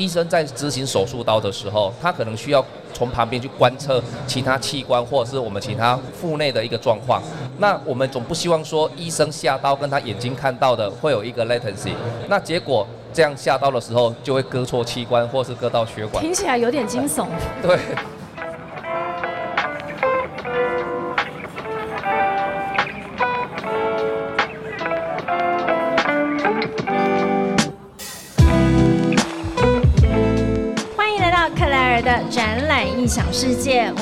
医生在执行手术刀的时候，他可能需要从旁边去观测其他器官或者是我们其他腹内的一个状况。那我们总不希望说医生下刀跟他眼睛看到的会有一个 latency，那结果这样下刀的时候就会割错器官或是割到血管。听起来有点惊悚。对。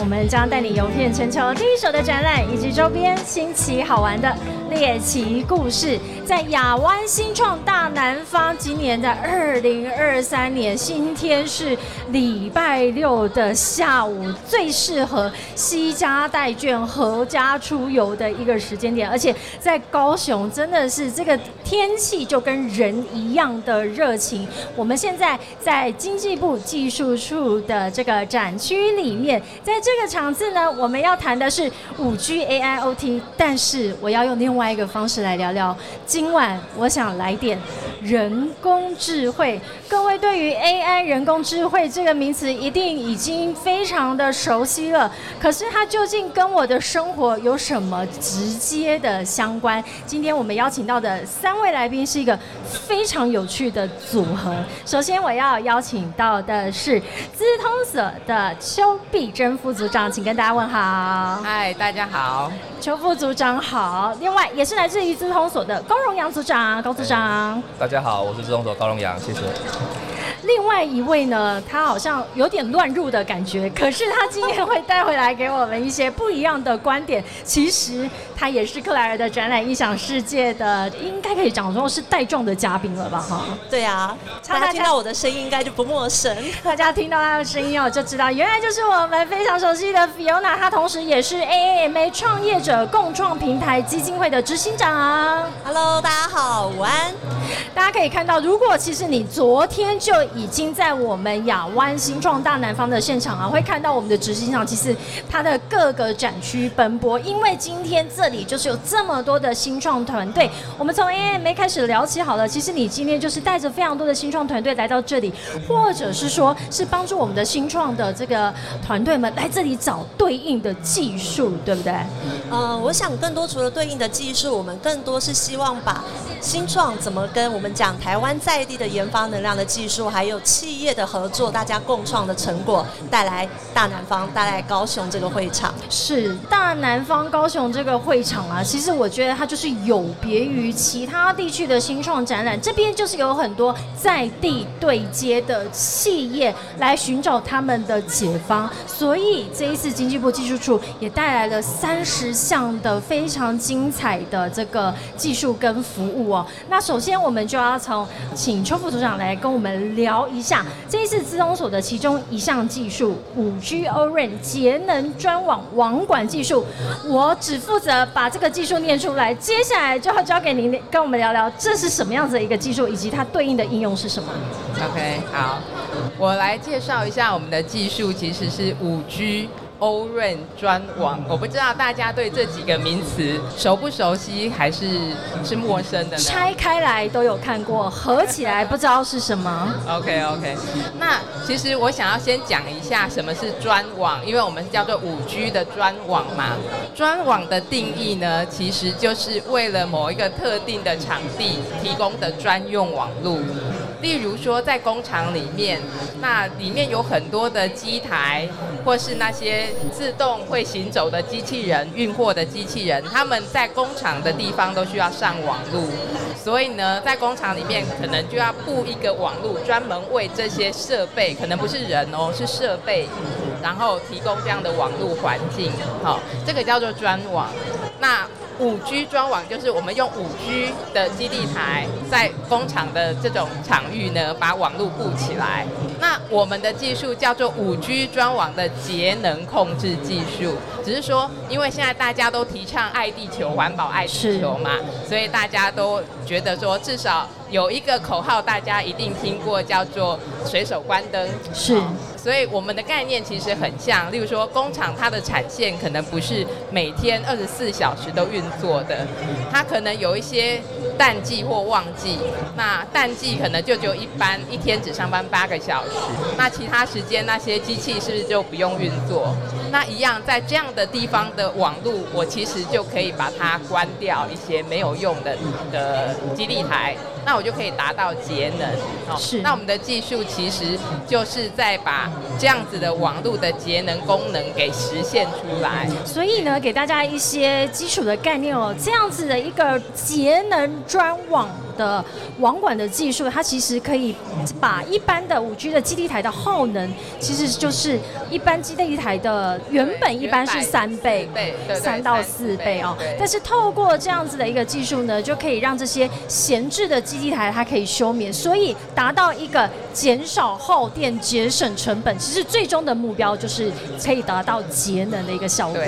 我们将带你游遍全球第一手的展览以及周边新奇好玩的猎奇故事。在亚湾新创大南方，今年的二零二三年，今天是礼拜六的下午，最适合西家带眷、合家出游的一个时间点。而且在高雄，真的是这个天气就跟人一样的热情。我们现在在经济部技术处的这个展区里面，在这个场次呢，我们要谈的是五 G AIoT，但是我要用另外一个方式来聊聊。今晚我想来点人工智慧。各位对于 AI 人工智慧这个名词一定已经非常的熟悉了，可是它究竟跟我的生活有什么直接的相关？今天我们邀请到的三位来宾是一个非常有趣的组合。首先我要邀请到的是资通所的邱碧珍副组长，请跟大家问好。嗨，大家好，邱副组长好。另外也是来自于资通所的高荣阳组长，高组长。大家好，我是资通所高荣阳，谢谢。另外一位呢，他好像有点乱入的感觉，可是他今天会带回来给我们一些不一样的观点。其实他也是克莱尔的展览异想世界的，应该可以讲说是带状的嘉宾了吧？哈，对啊，大家听到我的声音应该就不陌生。大家听到他的声音哦，就知道原来就是我们非常熟悉的 Fiona，她同时也是 AAMA 创业者共创平台基金会的执行长。Hello，大家好，午安。大家可以看到，如果其实你昨天就已经在我们亚湾新创大南方的现场啊，会看到我们的执行长，其实他的各个展区奔波，因为今天这里就是有这么多的新创团队。我们从 AMA 开始聊起好了，其实你今天就是带着非常多的新创团队来到这里，或者是说是帮助我们的新创的这个团队们来这里找对应的技术，对不对？呃，我想更多除了对应的技术，我们更多是希望把新创怎么跟我们讲台湾在地的研发能量的技术，还有企业的合作，大家共创的成果，带来大南方，带来高雄这个会场。是大南方高雄这个会场啊，其实我觉得它就是有别于其他地区的新创展览，这边就是有很多在地对接的企业来寻找他们的解方，所以这一次经济部技术处也带来了三十项的非常精彩的这个技术跟服务哦。那首先我我们就要从请邱副组长来跟我们聊一下这一次资通所的其中一项技术五 G O-RAN 节能专网网管技术。我只负责把这个技术念出来，接下来就要交给您跟我们聊聊这是什么样子的一个技术，以及它对应的应用是什么。OK，好，我来介绍一下我们的技术，其实是五 G。欧润专网，我不知道大家对这几个名词熟不熟悉，还是是陌生的呢？拆开来都有看过，合起来不知道是什么。OK OK，那其实我想要先讲一下什么是专网，因为我们叫做五 G 的专网嘛。专网的定义呢，其实就是为了某一个特定的场地提供的专用网络。例如说，在工厂里面，那里面有很多的机台，或是那些自动会行走的机器人、运货的机器人，他们在工厂的地方都需要上网路，所以呢，在工厂里面可能就要布一个网路，专门为这些设备，可能不是人哦，是设备，然后提供这样的网路环境，好，这个叫做专网。那五 G 专网就是我们用五 G 的基地台，在工厂的这种场域呢，把网络布起来。那我们的技术叫做五 G 专网的节能控制技术，只是说，因为现在大家都提倡爱地球、环保爱地球嘛，所以大家都觉得说，至少有一个口号大家一定听过，叫做随手关灯。是。所以我们的概念其实很像，例如说工厂它的产线可能不是每天二十四小时都运作的，它可能有一些淡季或旺季。那淡季可能就只有一般一天只上班八个小时，那其他时间那些机器是不是就不用运作？那一样在这样的地方的网络，我其实就可以把它关掉一些没有用的的基地台，那我就可以达到节能。哦是那我们的技术其实就是在把这样子的网络的节能功能给实现出来。所以呢，给大家一些基础的概念哦，这样子的一个节能专网的网管的技术，它其实可以把一般的五 G 的基地台的耗能，其实就是一般基地台的原本一般是三倍。对三到四倍哦，但是透过这样子的一个技术呢，就可以让这些闲置的基地台它可以休眠，所以达到一个减少耗电、节省成本。其实最终的目标就是可以达到节能的一个效果。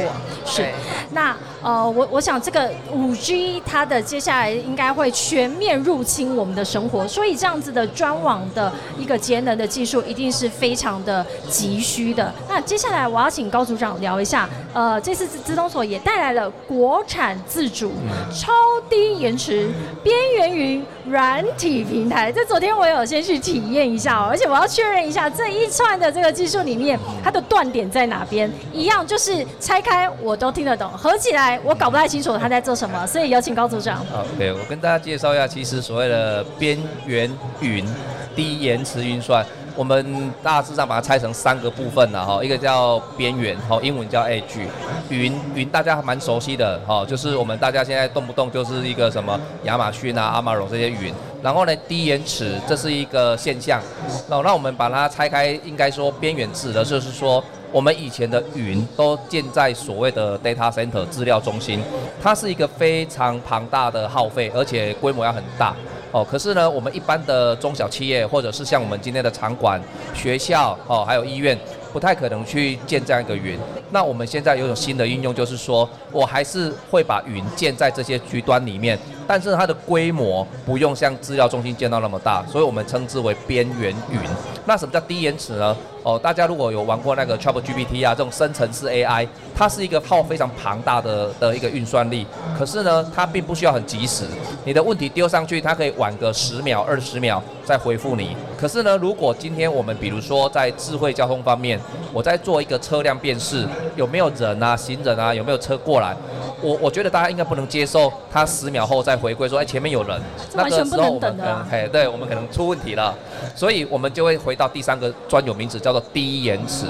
是，那呃，我我想这个五 G 它的接下来应该会全面入侵我们的生活，所以这样子的专网的一个节能的技术一定是非常的急需的。那接下来我要请高组长聊一下，呃，这次资资通所也带来了国产自主、超低延迟、边缘云软体平台。这昨天我有先去体验一下、哦，而且我要确认一下这一串的这个技术里面，它的断点在哪边？一样就是拆开我都听得懂，合起来我搞不太清楚它在做什么。所以有请高组长。好，OK，我跟大家介绍一下，其实所谓的边缘云低延迟运算，我们大致上把它拆成三个部分了哈，一个叫边缘，哈，英文叫 edge，云云大家还蛮熟悉的哈，就是我们大家现在动不动就是一个什么亚马逊啊、阿玛荣这些云，然后呢低延迟这是一个现象，那那我们把它拆开，应该说边缘指的就是说。我们以前的云都建在所谓的 data center 资料中心，它是一个非常庞大的耗费，而且规模要很大。哦，可是呢，我们一般的中小企业，或者是像我们今天的场馆、学校，哦，还有医院，不太可能去建这样一个云。那我们现在有种新的应用，就是说我还是会把云建在这些局端里面，但是它的规模不用像资料中心建到那么大，所以我们称之为边缘云。那什么叫低延迟呢？哦，大家如果有玩过那个 Chat GPT 啊，这种生成式 AI，它是一个耗非常庞大的的一个运算力，可是呢，它并不需要很及时。你的问题丢上去，它可以晚个十秒、二十秒再回复你。可是呢，如果今天我们比如说在智慧交通方面，我在做一个车辆辨识，有没有人啊、行人啊，有没有车过来？我我觉得大家应该不能接受，他十秒后再回归说，哎，前面有人，那个时候我们可能，嘿，对我们可能出问题了，所以我们就会回到第三个专有名词，叫做低延迟。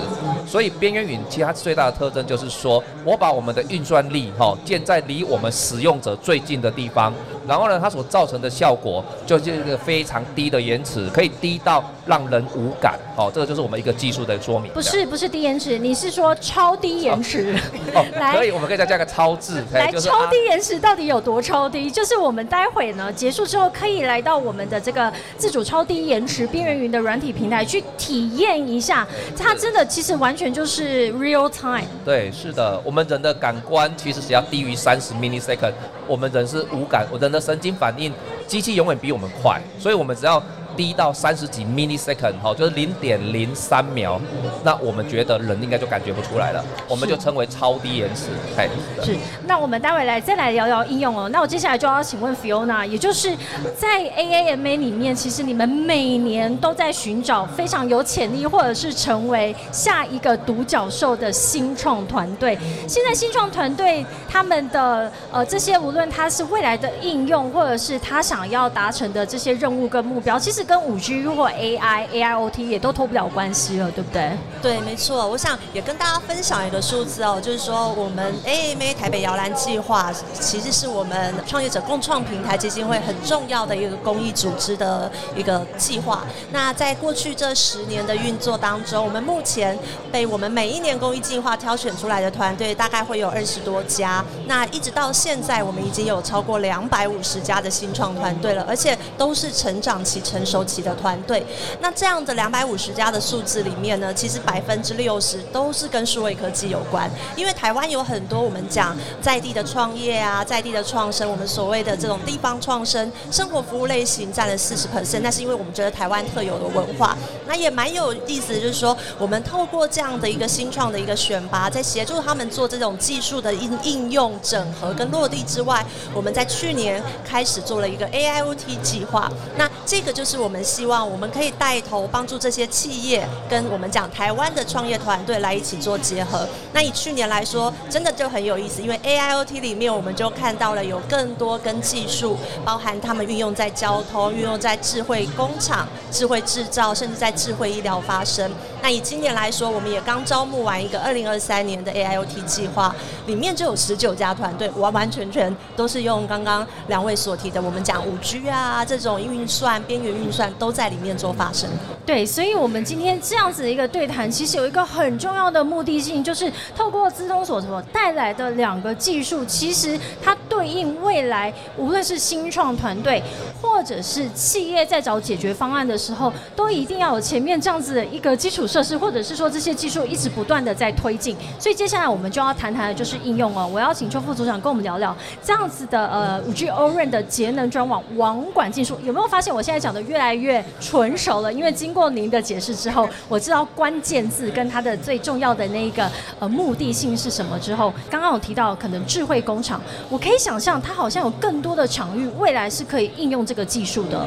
所以边缘云其实它最大的特征就是说，我把我们的运算力哈、建在离我们使用者最近的地方，然后呢，它所造成的效果就是一个非常低的延迟，可以低到让人无感。哦，这个就是我们一个技术的说明。不是不是低延迟，你是说超低延迟？哦，来可以，我们可以再加个超字，嘿来，超啊低延迟到底有多超低？就是我们待会呢结束之后，可以来到我们的这个自主超低延迟边缘云的软体平台去体验一下，它真的其实完全就是 real time。对，是的，我们人的感官其实只要低于三十 millisecond，我们人是无感，我人的神经反应，机器永远比我们快，所以我们只要低到三十几 millisecond，哈，就是零点零三秒，那我们觉得人应该就感觉不出来了，我们就称为超低延迟，嘿，的是，那我们待会来再来聊聊应用哦。那我接下来就要请问 Fiona，也就是在 AAMA 里面，其实你们每年都在寻找非常有潜力，或者是成为下一个独角兽的新创团队。现在新创团队他们的呃这些，无论它是未来的应用，或者是他想要达成的这些任务跟目标，其实跟五 G 或 AI、AIoT 也都脱不了关系了，对不对？对，没错，我想也跟大家分享一个数字哦，就是说我们 AMA 台北摇篮计划其实是我们创业者共创平台基金会很重要的一个公益组织的一个计划。那在过去这十年的运作当中，我们目前被我们每一年公益计划挑选出来的团队大概会有二十多家。那一直到现在，我们已经有超过两百五十家的新创团队了，而且都是成长期、成熟期的团队。那这样的两百五十家的数字里面呢，其实百分之六十都是跟数位科技有关，因为台湾有很多我们讲在地的创业啊，在地的创生，我们所谓的这种地方创生，生活服务类型占了四十 percent，那是因为我们觉得台湾特有的文化。那也蛮有意思，就是说我们透过这样的一个新创的一个选拔，在协助他们做这种技术的应应用整合跟落地之外，我们在去年开始做了一个 AIoT 计划。那这个就是我们希望我们可以带头帮助这些企业跟我们讲台湾的创业团队来一起做结合。那以去年来说，真的就很有意思，因为 AIoT 里面我们就看到了有更多跟技术，包含他们运用在交通、运用在智慧工厂、智慧制造，甚至在智慧医疗发生。那以今年来说，我们也刚招募完一个二零二三年的 AIoT 计划，里面就有十九家家团队，完完全全都是用刚刚两位所提的，我们讲五 G 啊这种运算、边缘运算都在里面做发生。对，所以我们今天这样子的一个对谈，其实有一个很重要的目的性，就是透过资通所所带来的两个技术，其实它对应未来无论是新创团队，或者是企业在找解决方案的时候，都一定要有前面这样子的一个基础设施，或者是说这些技术一直不断的在推进。所以接下来我们就要谈谈的就是应用哦。我要请邱副组长跟我们聊聊这样子的呃五 G O-RAN 的节能专网网管技术，有没有发现我现在讲的越来越纯熟了？因为经过您的解释之后，我知道关键字跟它的最重要的那一个呃目的性是什么之后，刚刚有提到可能智慧工厂，我可以想象它好像有更多的场域，未来是可以应用这个个技术的。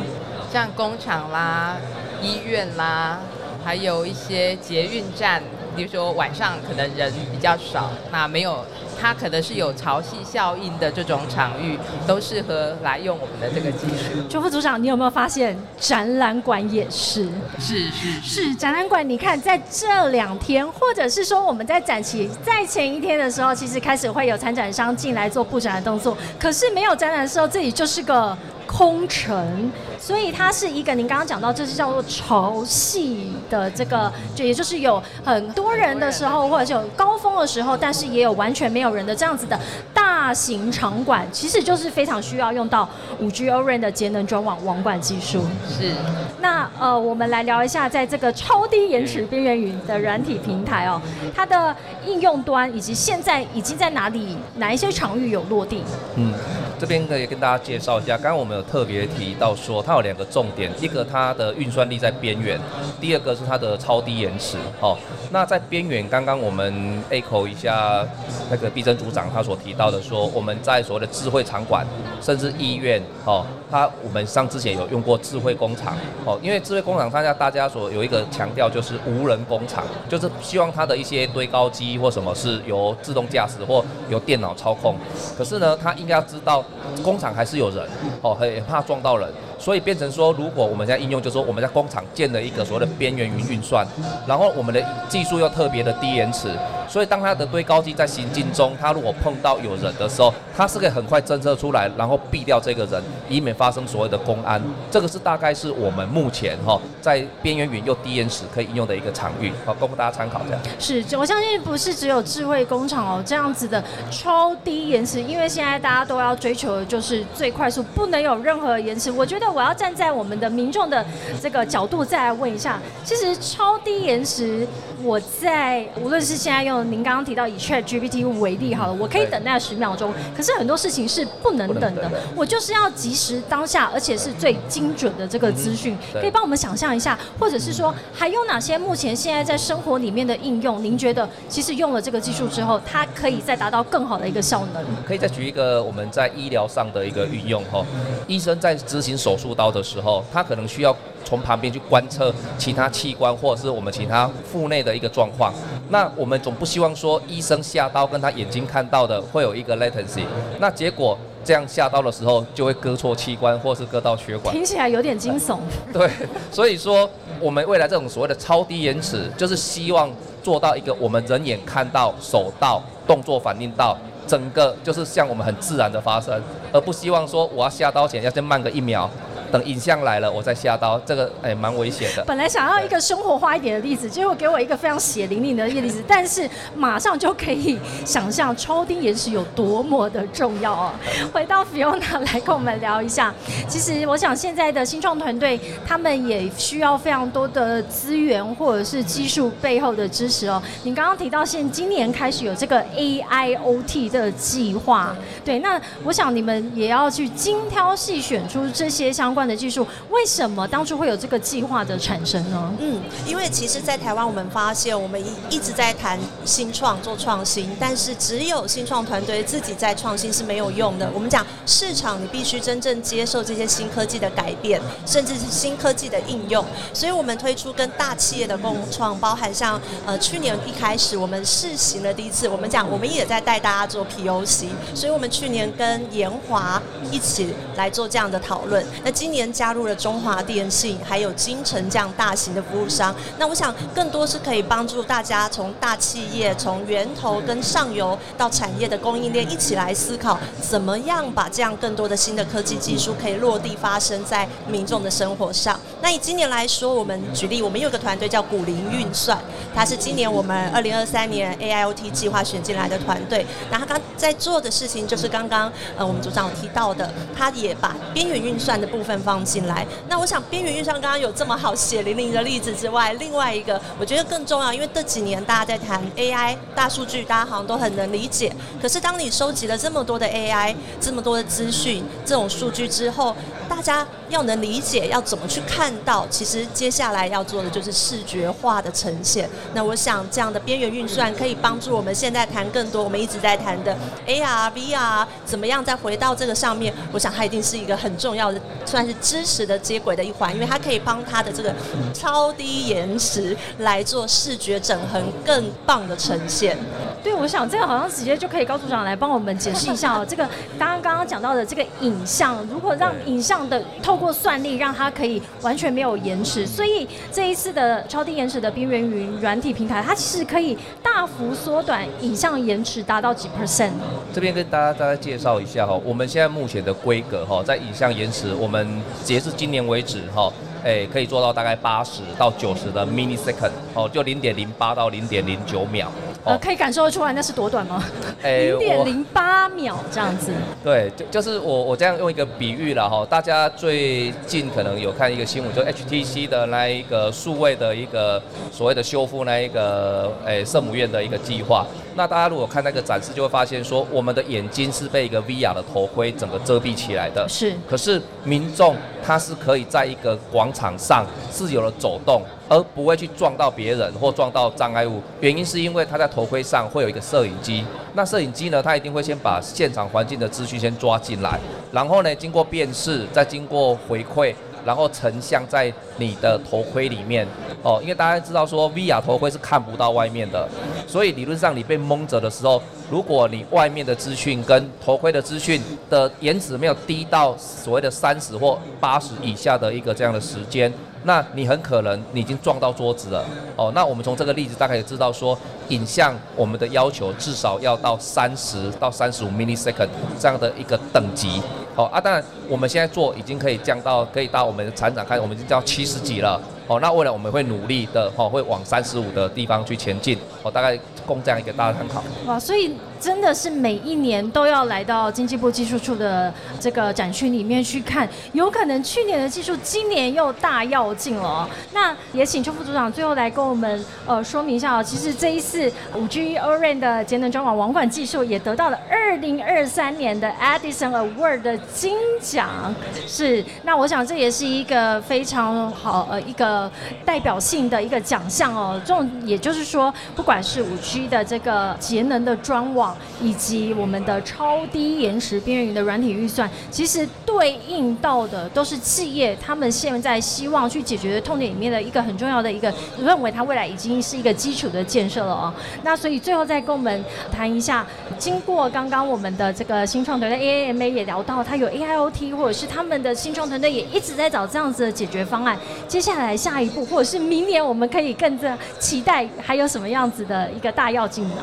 像工厂啦、医院啦，还有一些捷运站，比如说晚上可能人比较少，那没有它可能是有潮汐效应的这种场域，都适合来用我们的这个技术。邱副组长，你有没有发现展览馆也是？是是是展览馆，你看在这两天，或者是说我们在展期在前一天的时候，其实开始会有参展商进来做布展的动作，可是没有展览的时候，这里就是个空城，所以它是一个您刚刚讲到，这是叫做潮汐的这个，就也就是有很多人的时候，或者是有高峰的时候，但是也有完全没有人的这样子的大型场馆，其实就是非常需要用到五 G O-RAN 的节能专网网管技术。是，那呃，我们来聊一下，在这个超低延迟边缘云的软体平台哦，它的应用端以及现在已经在哪里哪一些场域有落地？嗯，这边可以跟大家介绍一下，刚刚我们有特别提到说，它有两个重点，一个它的运算力在边缘，第二个是它的超低延迟。哦，那在边缘，刚刚我们 echo 一下那个毕珍组长他所提到的说，我们在所谓的智慧场馆，甚至医院，哦，他我们上之前有用过智慧工厂，哦，因为智慧工厂大家大家所有一个强调就是无人工厂，就是希望它的一些堆高机或什么是由自动驾驶或由电脑操控，可是呢，它应该要知道工厂还是有人，哦，很怕撞到人。所以变成说，如果我们在应用，就是说我们在工厂建了一个所谓的边缘云运算，然后我们的技术又特别的低延迟，所以当它的堆高机在行进中，它如果碰到有人的时候，它是可以很快侦测出来，然后避掉这个人，以免发生所谓的公安。这个是大概是我们目前哈在边缘云又低延迟可以应用的一个场域，好供大家参考这样。是，我相信不是只有智慧工厂哦，这样子的超低延迟，因为现在大家都要追求的就是最快速，不能有任何延迟。我觉得我要站在我们的民众的这个角度再来问一下，其实超低延迟，我在无论是现在用您刚刚提到以 Chat GPT 为例好了，我可以等待十秒钟，可是很多事情是不能等的，我就是要及时当下，而且是最精准的这个资讯，可以帮我们想象一下，或者是说还有哪些目前现在在生活里面的应用，您觉得其实用了这个技术之后，它可以再达到更好的一个效能？可以再举一个我们在医疗上的一个运用哈，医生在执行手术刀的时候，他可能需要从旁边去观测其他器官或者是我们其他腹内的一个状况。那我们总不希望说医生下刀跟他眼睛看到的会有一个 latency，那结果这样下刀的时候就会割错器官或是割到血管。听起来有点惊悚。对，所以说我们未来这种所谓的超低延迟，就是希望做到一个我们人眼看到、手到、动作反应到。整个就是像我们很自然的发生，而不希望说我要下刀前要先慢个一秒，等影像来了我再下刀，这个哎蛮危险的。本来想要一个生活化一点的例子，结果给我一个非常血淋淋的一个例子，但是马上就可以想象超低延迟有多么的重要哦。回到 Fiona 来跟我们聊一下，其实我想现在的新创团队他们也需要非常多的资源或者是技术背后的支持哦。你刚刚提到现今年开始有这个 AIoT 的计划，对，那我想你们也要去精挑细选出这些相关。的技术。为什么当初会有这个计划的产生呢？嗯，因为其实，在台湾我们发现，我们一一直在谈新创做创新，但是只有新创团队自己在创新是没有用的。我们讲市场，你必须真正接受这些新科技的改变，甚至是新科技的应用。所以我们推出跟大企业的共创，包含像呃去年一开始我们试行了第一次，我们讲我们也在带大家做 POC，所以我们去年跟延华一起来做这样的讨论。那今今年加入了中华电信，还有金城这样大型的服务商。那我想更多是可以帮助大家从大企业从源头跟上游到产业的供应链一起来思考，怎么样把这样更多的新的科技技术可以落地发生在民众的生活上。那以今年来说，我们举例，我们有个团队叫古灵运算，它是今年我们二零二三年 AIoT 计划选进来的团队。那他刚在做的事情就是刚刚呃我们组长有提到的，他也把边缘运算的部分放进来。那我想边缘运算刚刚有这么好血淋淋的例子之外，另外一个我觉得更重要，因为这几年大家在谈 AI 大数据，大家好像都很能理解。可是当你收集了这么多的 AI，这么多的资讯，这种数据之后，大家要能理解，要怎么去看到？其实接下来要做的就是视觉化的呈现。那我想这样的边缘运算可以帮助我们现在谈更多我们一直在谈的 AR、VR，怎么样再回到这个上面？我想它一定是一个很重要的，算是知识的接轨的一环，因为它可以帮它的这个超低延迟来做视觉整合更棒的呈现。对，我想这个好像直接就可以高组长来帮我们解释一下哦。这个刚刚刚刚讲到的这个影像，如果让影像的透过算力让它可以完全没有延迟，所以这一次的超低延迟的边缘云软体平台，它其实可以大幅缩短影像延迟，达到几 percent。这边跟大家大家介绍一下哈，我们现在目前的规格哈，在影像延迟，我们截至今年为止哈。哎，可以做到大概八十到九十的 mini second，哦，就零点零八到零点零九秒。呃，可以感受得出来那是多短吗？哎，零点零八秒这样子。对，就就是我我这样用一个比喻了哈，大家最近可能有看一个新闻，就 HTC 的那一个数位的一个所谓的修复那一个哎圣母院的一个计划。那大家如果看那个展示，就会发现说，我们的眼睛是被一个 VR 的头盔整个遮蔽起来的。是。可是民众他是可以在一个广场上自由的走动，而不会去撞到别人或撞到障碍物。原因是因为他在头盔上会有一个摄影机，那摄影机呢，它一定会先把现场环境的资讯先抓进来，然后呢，经过辨识，再经过回馈。然后成像在你的头盔里面哦，因为大家知道说 VR 头盔是看不到外面的，所以理论上你被蒙着的时候，如果你外面的资讯跟头盔的资讯的延迟没有低到所谓的三十或八十以下的一个这样的时间，那你很可能你已经撞到桌子了哦。那我们从这个例子大概也知道说，影像我们的要求至少要到三十到三十五 millisecond 这样的一个等级。好啊，当然我们现在做已经可以降到可以到我们的厂长看，我们已经到七十几了。哦，那未来我们会努力的，哦，会往三十五的地方去前进。哦，大概供这样一个大家参考。哇，所以真的是每一年都要来到经济部技术处的这个展区里面去看，有可能去年的技术今年又大跃进了。那也请邱副组长最后来跟我们呃说明一下哦。其实这一次五 G O-RAN 的节能专网网管技术也得到了二零二三年的 Edison Award 的金奖。是，那我想这也是一个非常好呃一个。代表性的一个奖项哦，这种也就是说，不管是五 G 的这个节能的专网，以及我们的超低延时边缘云的软体预算，其实对应到的都是企业他们现在希望去解决的痛点里面的一个很重要的一个，认为它未来已经是一个基础的建设了哦。那所以最后再跟我们谈一下，经过刚刚我们的这个新创团队 AAMA 也聊到，它有 AIoT，或者是他们的新创团队也一直在找这样子的解决方案，接下来。下一步，或者是明年，我们可以更加期待还有什么样子的一个大要进呢？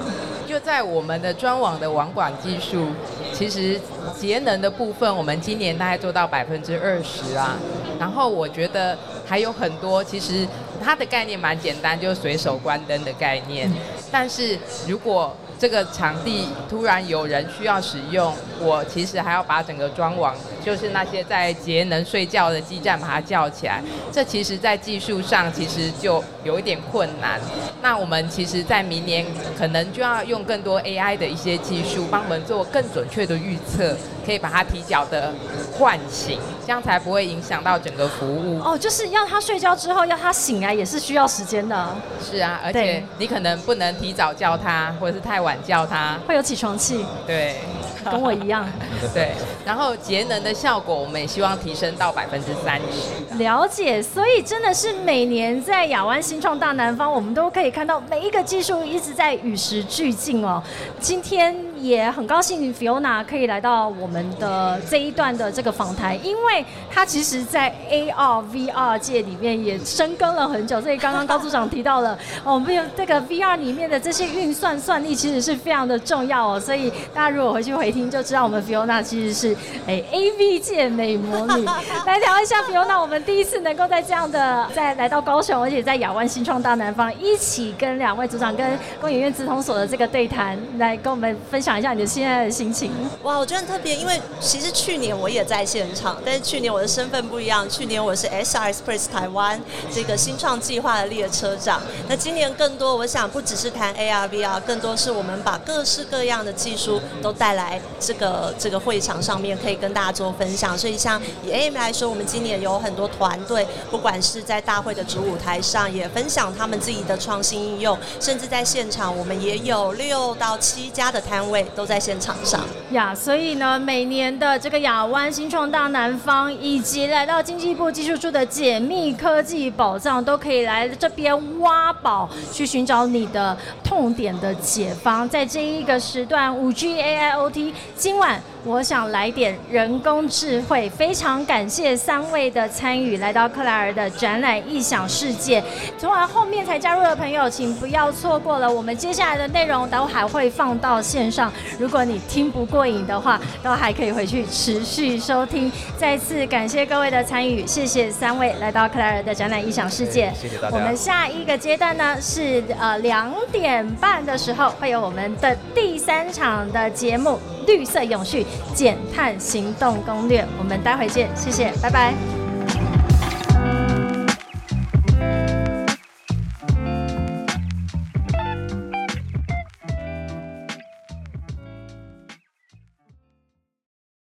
就在我们的专网的网管技术，其实节能的部分，我们今年大概做到百分之二十啊。然后我觉得还有很多，其实它的概念蛮简单，就是随手关灯的概念。但是如果这个场地突然有人需要使用，我其实还要把整个装网，就是那些在节能睡觉的基站把它叫起来。这其实，在技术上其实就有一点困难。那我们其实，在明年可能就要用更多 AI 的一些技术，帮我们做更准确的预测。可以把它提早的唤醒，这样才不会影响到整个服务。哦，就是要他睡觉之后要他醒来也是需要时间的，是啊，而且你可能不能提早叫他，或者是太晚叫他。会有起床气，对，跟我一样。对，然后节能的效果，我们也希望提升到百分之三十。了解，所以真的是每年在亚湾新创大南方，我们都可以看到每一个技术一直在与时俱进哦。今天也很高兴 Fiona 可以来到我们的这一段的这个访谈，因为她其实在 AR VR 界里面也深耕了很久，所以刚刚高组长提到了，哦我们有这个 VR 里面的这些运算算力其实是非常的重要哦，所以大家如果回去回听就知道我们 Fiona 其实是哎 AV 界美魔女。来聊一下 Fiona，我们第一次能够在这样的在来到高雄，而且在亚湾新创大南方一起跟两位组长跟工研院资通所的这个对谈，来跟我们分享一下你的现在的心情。哇，我觉得很特别，因为其实去年我也在现场，但是去年我的身份不一样，去年我是 SR Express 台湾这个新创计划的列车长。那今年更多，我想不只是谈 AR VR，更多是我们把各式各样的技术都带来这个这个会场上面，可以跟大家做分享。所以像以 AM 来说，我们今年有很多团队，不管是在大会的主舞台上，也分享他们自己的创新应用，甚至在现场，我们也有六到七家的摊位都在现场上。呀所以呢，每年的这个亚湾新创大南方，以及来到经济部技术处的解密科技宝藏，都可以来这边挖宝，去寻找你的痛点的解方。在这一个时段，五 G AIoT，今晚我想来点人工智慧。非常感谢三位的参与，来到克莱尔的展览异想世界。昨晚后面才加入的朋友，请不要错过了我们接下来的内容，都还会放到线上。如果你听不过瘾的话，都还可以回去持续收听。再次感谢各位的参与，谢谢三位来到克莱尔的展览异想世界。谢谢大家我们下一个阶段呢是呃两点半的时候，会有我们的第三场的节目《绿色永续减碳行动攻略》。我们待会见，谢谢，拜拜。